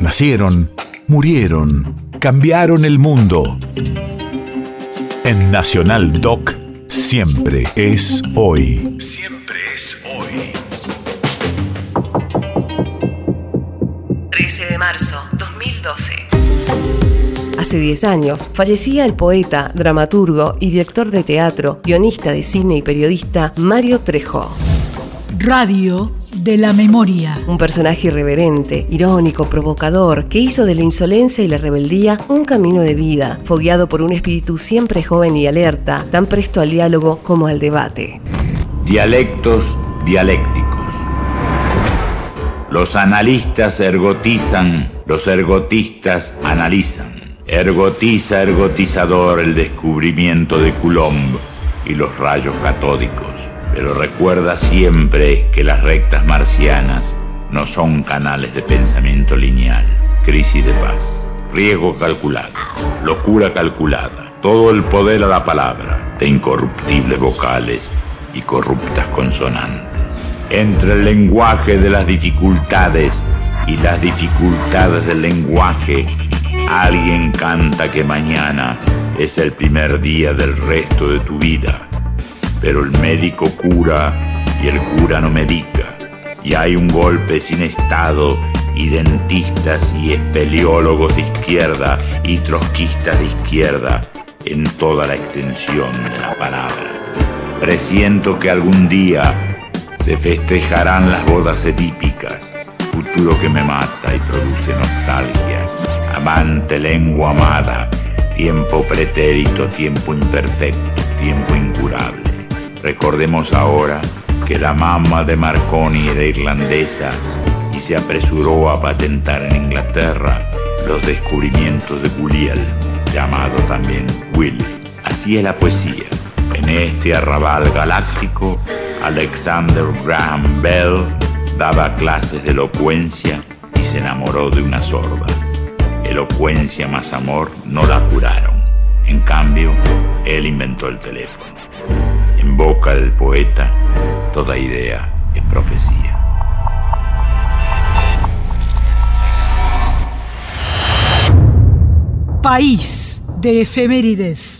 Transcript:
Nacieron, murieron, cambiaron el mundo. En Nacional Doc, siempre es hoy. Siempre es hoy. 13 de marzo 2012. Hace 10 años fallecía el poeta, dramaturgo y director de teatro, guionista de cine y periodista Mario Trejo. Radio de la memoria. Un personaje irreverente, irónico, provocador, que hizo de la insolencia y la rebeldía un camino de vida, fogueado por un espíritu siempre joven y alerta, tan presto al diálogo como al debate. Dialectos dialécticos. Los analistas ergotizan, los ergotistas analizan. Ergotiza, ergotizador el descubrimiento de Coulomb y los rayos catódicos pero recuerda siempre que las rectas marcianas no son canales de pensamiento lineal. Crisis de paz, riesgo calculado, locura calculada, todo el poder a la palabra de incorruptibles vocales y corruptas consonantes. Entre el lenguaje de las dificultades y las dificultades del lenguaje, alguien canta que mañana es el primer día del resto de tu vida pero el médico cura y el cura no medica. Y hay un golpe sin estado y dentistas y espeleólogos de izquierda y trotskistas de izquierda en toda la extensión de la palabra. Presiento que algún día se festejarán las bodas edípicas, futuro que me mata y produce nostalgias, amante lengua amada, tiempo pretérito, tiempo imperfecto, tiempo incurable. Recordemos ahora que la mamá de Marconi era irlandesa y se apresuró a patentar en Inglaterra los descubrimientos de Guliel, llamado también Will. Así es la poesía. En este arrabal galáctico, Alexander Graham Bell daba clases de elocuencia y se enamoró de una sorda. Elocuencia más amor no la curaron. En cambio, él inventó el teléfono. Boca del poeta, toda idea es profecía. País de efemérides.